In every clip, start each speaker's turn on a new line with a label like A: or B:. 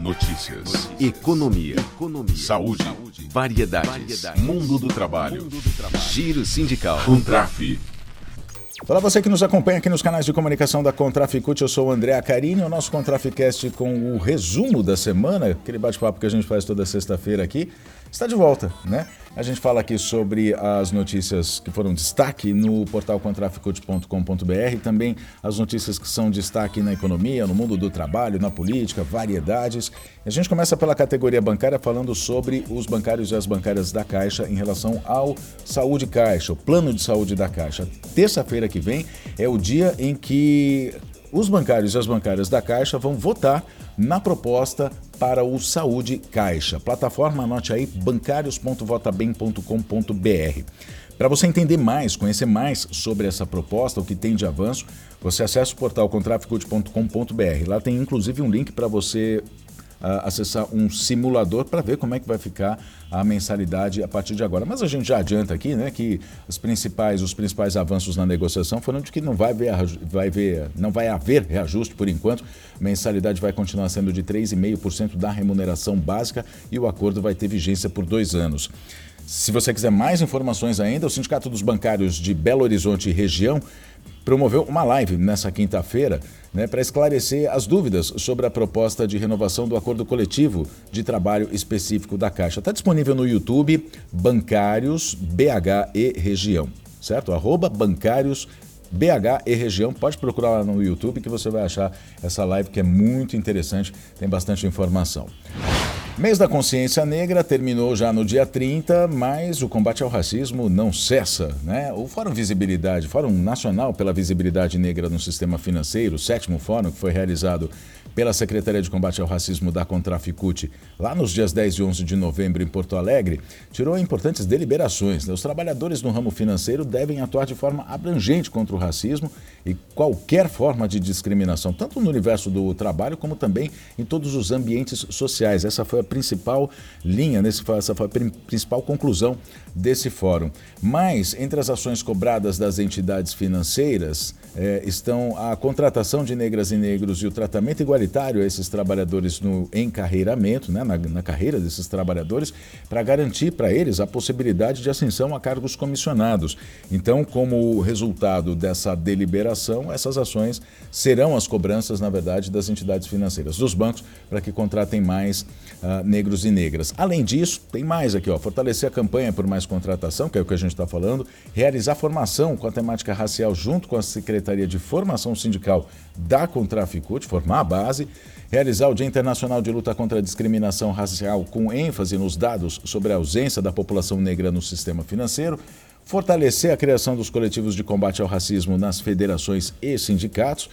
A: Notícias. Notícias. Economia. Economia. Saúde. Saúde. Variedades. Variedades. Mundo do trabalho. Mundo do trabalho. Giro sindical. Contraf.
B: Olá, você que nos acompanha aqui nos canais de comunicação da Contraficute, eu sou o André Acarini, o nosso Contraficast com o resumo da semana, aquele bate-papo que a gente faz toda sexta-feira aqui, está de volta, né? A gente fala aqui sobre as notícias que foram destaque no portal contraficute.com.br, também as notícias que são destaque na economia, no mundo do trabalho, na política, variedades. A gente começa pela categoria bancária falando sobre os bancários e as bancárias da Caixa em relação ao Saúde Caixa, o plano de saúde da Caixa. Terça-feira que vem é o dia em que os bancários e as bancárias da Caixa vão votar na proposta para o Saúde Caixa. Plataforma, anote aí, bancários.votabem.com.br. Para você entender mais, conhecer mais sobre essa proposta, o que tem de avanço, você acessa o portal contraficute.com.br. Lá tem inclusive um link para você acessar um simulador para ver como é que vai ficar a mensalidade a partir de agora. Mas a gente já adianta aqui né, que os principais, os principais avanços na negociação foram de que não vai, haver, vai, ver, não vai haver reajuste por enquanto. Mensalidade vai continuar sendo de 3,5% da remuneração básica e o acordo vai ter vigência por dois anos. Se você quiser mais informações ainda, o Sindicato dos Bancários de Belo Horizonte e região promoveu uma live nessa quinta-feira né, para esclarecer as dúvidas sobre a proposta de renovação do acordo coletivo de trabalho específico da Caixa. Está disponível no YouTube Bancários BH e Região, certo? Arroba Bancários BH e região. Pode procurar lá no YouTube que você vai achar essa live que é muito interessante, tem bastante informação. Mês da Consciência Negra terminou já no dia 30, mas o combate ao racismo não cessa. Né? O Fórum Visibilidade, Fórum Nacional pela Visibilidade Negra no Sistema Financeiro, o sétimo fórum que foi realizado pela Secretaria de Combate ao Racismo da Contraficute, lá nos dias 10 e 11 de novembro em Porto Alegre, tirou importantes deliberações. Os trabalhadores no ramo financeiro devem atuar de forma abrangente contra o racismo e qualquer forma de discriminação, tanto no universo do trabalho como também em todos os ambientes sociais. Essa foi a principal linha, nesse, essa foi a principal conclusão desse fórum. Mas, entre as ações cobradas das entidades financeiras, é, estão a contratação de negras e negros e o tratamento igualitário a esses trabalhadores no encarreiramento, né, na, na carreira desses trabalhadores, para garantir para eles a possibilidade de ascensão a cargos comissionados. Então, como resultado dessa deliberação, essas ações serão as cobranças, na verdade, das entidades financeiras, dos bancos, para que contratem mais uh, negros e negras. Além disso, tem mais aqui, ó, fortalecer a campanha por mais contratação, que é o que a gente está falando, realizar formação com a temática racial junto com a Secretaria de Formação Sindical da Contraficute, formar a base, realizar o Dia Internacional de Luta contra a Discriminação Racial com ênfase nos dados sobre a ausência da população negra no sistema financeiro, fortalecer a criação dos coletivos de combate ao racismo nas federações e sindicatos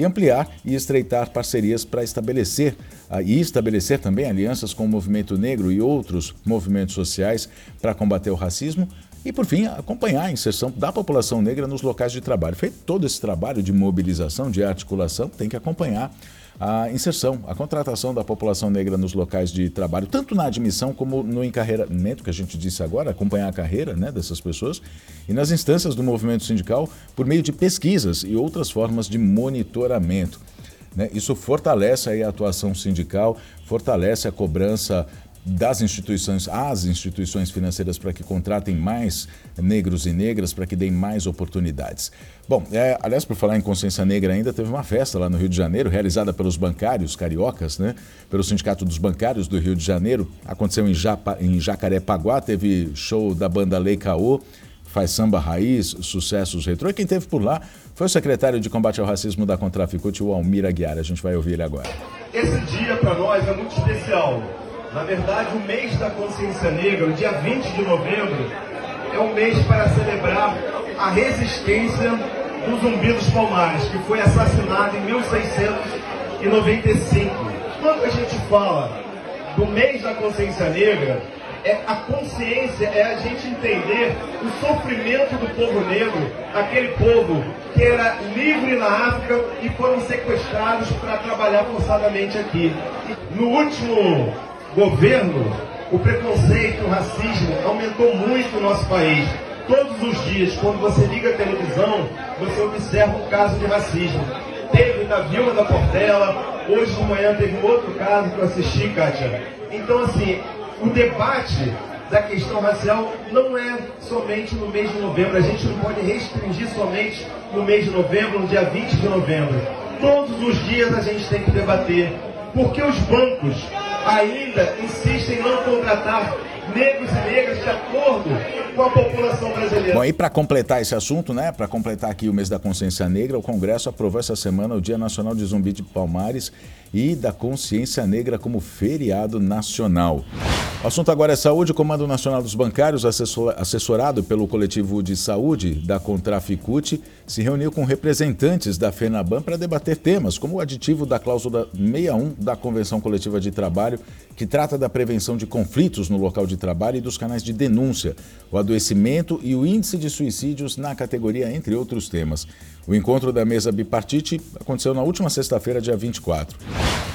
B: e ampliar e estreitar parcerias para estabelecer uh, e estabelecer também alianças com o movimento negro e outros movimentos sociais para combater o racismo, e, por fim, acompanhar a inserção da população negra nos locais de trabalho. Feito todo esse trabalho de mobilização, de articulação, tem que acompanhar a inserção, a contratação da população negra nos locais de trabalho, tanto na admissão como no encarreiramento, que a gente disse agora, acompanhar a carreira né, dessas pessoas, e nas instâncias do movimento sindical por meio de pesquisas e outras formas de monitoramento. Né? Isso fortalece a atuação sindical, fortalece a cobrança das instituições às instituições financeiras para que contratem mais negros e negras, para que deem mais oportunidades. Bom, é, aliás, por falar em consciência negra ainda, teve uma festa lá no Rio de Janeiro, realizada pelos bancários cariocas, né? pelo Sindicato dos Bancários do Rio de Janeiro. Aconteceu em, Japa, em Jacarepaguá, teve show da banda Lei Caô, faz samba raiz, sucessos retrô. E quem teve por lá foi o secretário de combate ao racismo da Contraficute, o Almir Aguiar. A gente vai ouvir ele agora.
C: Esse dia para nós é muito especial na verdade, o mês da consciência negra, o dia 20 de novembro, é um mês para celebrar a resistência do Zumbi dos Palmares, que foi assassinado em 1695. Quando a gente fala do mês da consciência negra, é, a consciência é a gente entender o sofrimento do povo negro, aquele povo que era livre na África e foram sequestrados para trabalhar forçadamente aqui. No último governo, o preconceito, o racismo aumentou muito no nosso país. Todos os dias, quando você liga a televisão, você observa um caso de racismo. Teve da Vilma da Portela, Hoje de manhã teve outro caso que eu assisti, Kátia. Então, assim, o debate da questão racial não é somente no mês de novembro. A gente não pode restringir somente no mês de novembro, no dia 20 de novembro. Todos os dias a gente tem que debater. Porque os bancos ainda insistem em não contratar negros e negras de acordo com a população brasileira.
B: Bom, e para completar esse assunto, né, para completar aqui o mês da consciência negra, o Congresso aprovou essa semana o Dia Nacional de Zumbi de Palmares e da Consciência Negra como feriado nacional. O assunto agora é saúde. O Comando Nacional dos Bancários, assessorado pelo coletivo de saúde da Contraficute, se reuniu com representantes da FENABAN para debater temas como o aditivo da cláusula 61 da Convenção Coletiva de Trabalho, que trata da prevenção de conflitos no local de trabalho e dos canais de denúncia, o adoecimento e o índice de suicídios na categoria, entre outros temas. O encontro da mesa bipartite aconteceu na última sexta-feira, dia 24.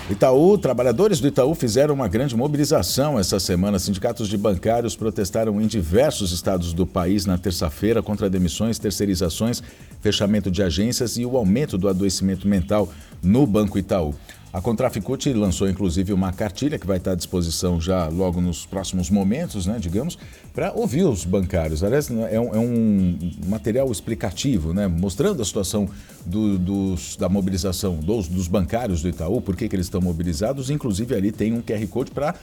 B: Itaú, trabalhadores do Itaú fizeram uma grande mobilização essa semana. Sindicatos de bancários protestaram em diversos estados do país na terça-feira contra demissões, terceirizações, fechamento de agências e o aumento do adoecimento mental no Banco Itaú. A Contraficute lançou inclusive uma cartilha que vai estar à disposição já logo nos próximos momentos, né, digamos, para ouvir os bancários. Aliás, é um, é um, material explicativo, né, mostrando a situação do, dos, da mobilização dos, dos, bancários do Itaú, por que, que eles estão mobilizados. Inclusive ali tem um QR Code para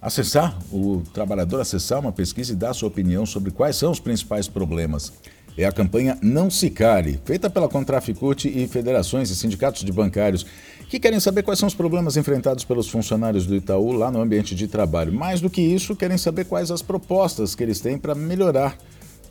B: acessar, o trabalhador acessar uma pesquisa e dar sua opinião sobre quais são os principais problemas. É a campanha Não Se Cale, feita pela Contraficute e federações e sindicatos de bancários que querem saber quais são os problemas enfrentados pelos funcionários do Itaú lá no ambiente de trabalho. Mais do que isso, querem saber quais as propostas que eles têm para melhorar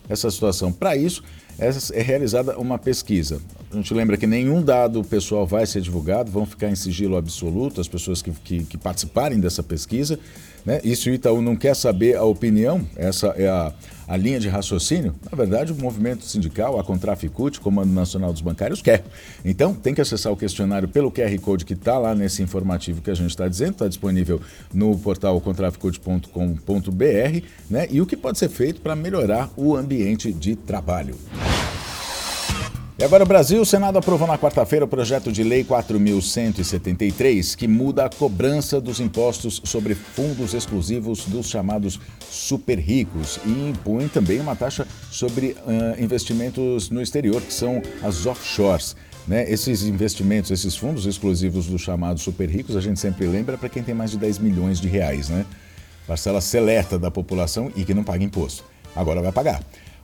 B: essa situação. Para isso, é realizada uma pesquisa. A gente lembra que nenhum dado pessoal vai ser divulgado, vão ficar em sigilo absoluto as pessoas que, que, que participarem dessa pesquisa. Né? E se o Itaú não quer saber a opinião, essa é a, a linha de raciocínio, na verdade o movimento sindical, a Contraficute, Comando Nacional dos Bancários, quer. Então tem que acessar o questionário pelo QR Code que está lá nesse informativo que a gente está dizendo, está disponível no portal contraficute.com.br, né? e o que pode ser feito para melhorar o ambiente de trabalho. E agora o Brasil, o Senado aprovou na quarta-feira o projeto de lei 4173, que muda a cobrança dos impostos sobre fundos exclusivos dos chamados super ricos e impõe também uma taxa sobre uh, investimentos no exterior, que são as offshores. Né? Esses investimentos, esses fundos exclusivos dos chamados super ricos, a gente sempre lembra para quem tem mais de 10 milhões de reais, né? Parcela seleta da população e que não paga imposto. Agora vai pagar.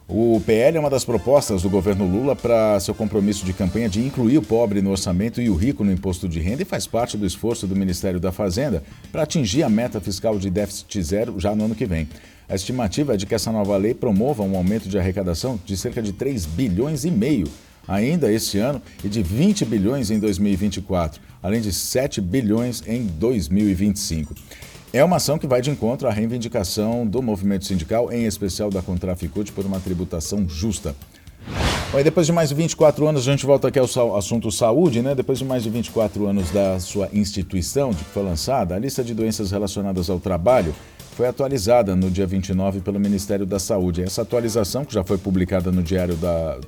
B: O PL é uma das propostas do governo Lula para seu compromisso de campanha de incluir o pobre no orçamento e o rico no imposto de renda e faz parte do esforço do Ministério da Fazenda para atingir a meta fiscal de déficit zero já no ano que vem. A estimativa é de que essa nova lei promova um aumento de arrecadação de cerca de 3 bilhões e meio ainda este ano e de 20 bilhões em 2024, além de 7 bilhões em 2025. É uma ação que vai de encontro à reivindicação do movimento sindical, em especial da Contraficute, por uma tributação justa. Bom, depois de mais de 24 anos, a gente volta aqui ao assunto saúde, né? Depois de mais de 24 anos da sua instituição, de que foi lançada, a lista de doenças relacionadas ao trabalho foi atualizada no dia 29 pelo Ministério da Saúde. Essa atualização, que já foi publicada no Diário, da,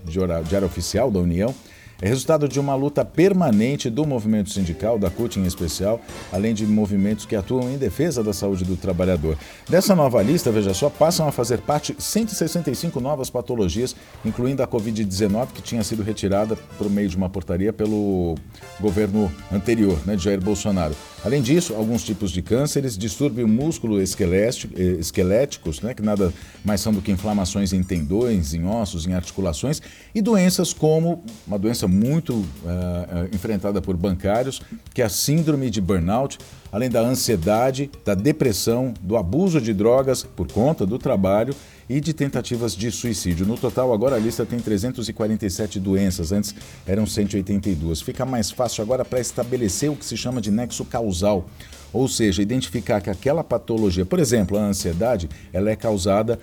B: Diário Oficial da União, é resultado de uma luta permanente do movimento sindical, da CUT em especial, além de movimentos que atuam em defesa da saúde do trabalhador. Dessa nova lista, veja só, passam a fazer parte 165 novas patologias, incluindo a Covid-19, que tinha sido retirada por meio de uma portaria pelo governo anterior, né, de Jair Bolsonaro. Além disso, alguns tipos de cânceres, distúrbios músculo-esqueléticos, né, que nada mais são do que inflamações em tendões, em ossos, em articulações, e doenças como uma doença muito uh, enfrentada por bancários, que é a síndrome de burnout, além da ansiedade, da depressão, do abuso de drogas por conta do trabalho e de tentativas de suicídio. No total, agora a lista tem 347 doenças, antes eram 182. Fica mais fácil agora para estabelecer o que se chama de nexo causal, ou seja, identificar que aquela patologia, por exemplo, a ansiedade, ela é causada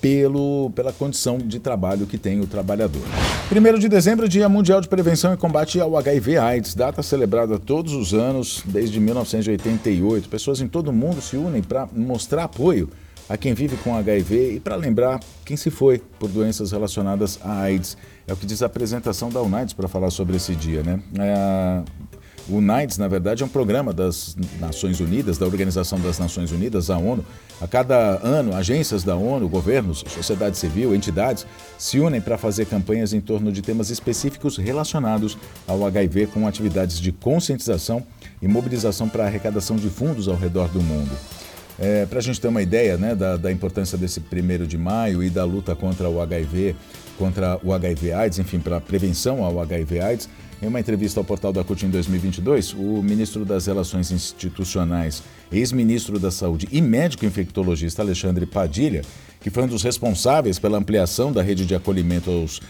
B: pelo, pela condição de trabalho que tem o trabalhador. 1 de dezembro, Dia Mundial de Prevenção e Combate ao HIV/AIDS, data celebrada todos os anos desde 1988. Pessoas em todo o mundo se unem para mostrar apoio a quem vive com HIV e para lembrar quem se foi por doenças relacionadas à AIDS. É o que diz a apresentação da UNAIDS para falar sobre esse dia, né? É... O NAIDS, na verdade, é um programa das Nações Unidas, da Organização das Nações Unidas, a ONU. A cada ano, agências da ONU, governos, sociedade civil, entidades se unem para fazer campanhas em torno de temas específicos relacionados ao HIV, com atividades de conscientização e mobilização para arrecadação de fundos ao redor do mundo. É, para a gente ter uma ideia né, da, da importância desse primeiro de maio e da luta contra o HIV, contra o HIV/AIDS, enfim, para a prevenção ao HIV/AIDS, em uma entrevista ao portal da CUT em 2022, o ministro das Relações Institucionais, ex-ministro da Saúde e médico infectologista Alexandre Padilha, que foi um dos responsáveis pela ampliação da rede de acolhimento aos,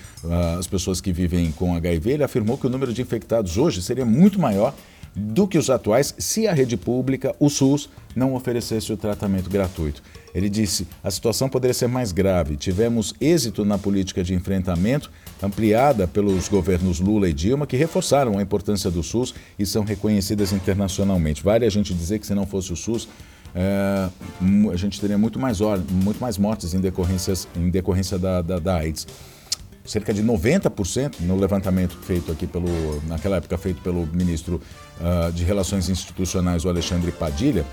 B: às pessoas que vivem com HIV, ele afirmou que o número de infectados hoje seria muito maior do que os atuais se a rede pública, o SUS, não oferecesse o tratamento gratuito. Ele disse: a situação poderia ser mais grave. Tivemos êxito na política de enfrentamento, ampliada pelos governos Lula e Dilma, que reforçaram a importância do SUS e são reconhecidas internacionalmente. Vale a gente dizer que se não fosse o SUS, é, a gente teria muito mais, muito mais mortes em, decorrências, em decorrência da, da, da AIDS cerca de 90% no levantamento feito aqui pelo, naquela época feito pelo ministro uh, de Relações Institucionais, o Alexandre Padilha,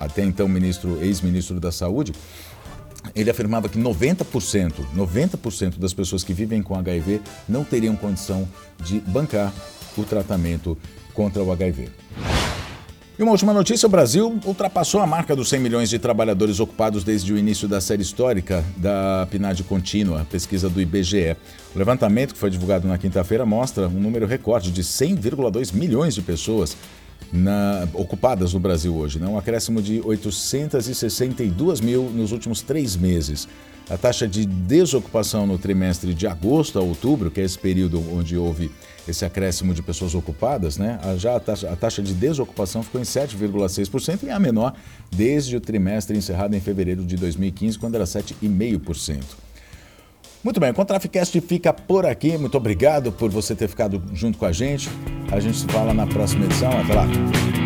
B: até então ministro, ex-ministro da Saúde, ele afirmava que 90%, 90% das pessoas que vivem com HIV não teriam condição de bancar o tratamento contra o HIV. E uma última notícia: o Brasil ultrapassou a marca dos 100 milhões de trabalhadores ocupados desde o início da série histórica da PNAD contínua, pesquisa do IBGE. O levantamento, que foi divulgado na quinta-feira, mostra um número recorde de 100,2 milhões de pessoas na, ocupadas no Brasil hoje, né? um acréscimo de 862 mil nos últimos três meses. A taxa de desocupação no trimestre de agosto a outubro, que é esse período onde houve esse acréscimo de pessoas ocupadas, né? já a taxa, a taxa de desocupação ficou em 7,6% e é a menor desde o trimestre encerrado em fevereiro de 2015, quando era 7,5%. Muito bem, o Contraficast fica por aqui. Muito obrigado por você ter ficado junto com a gente. A gente se fala na próxima edição. Até lá.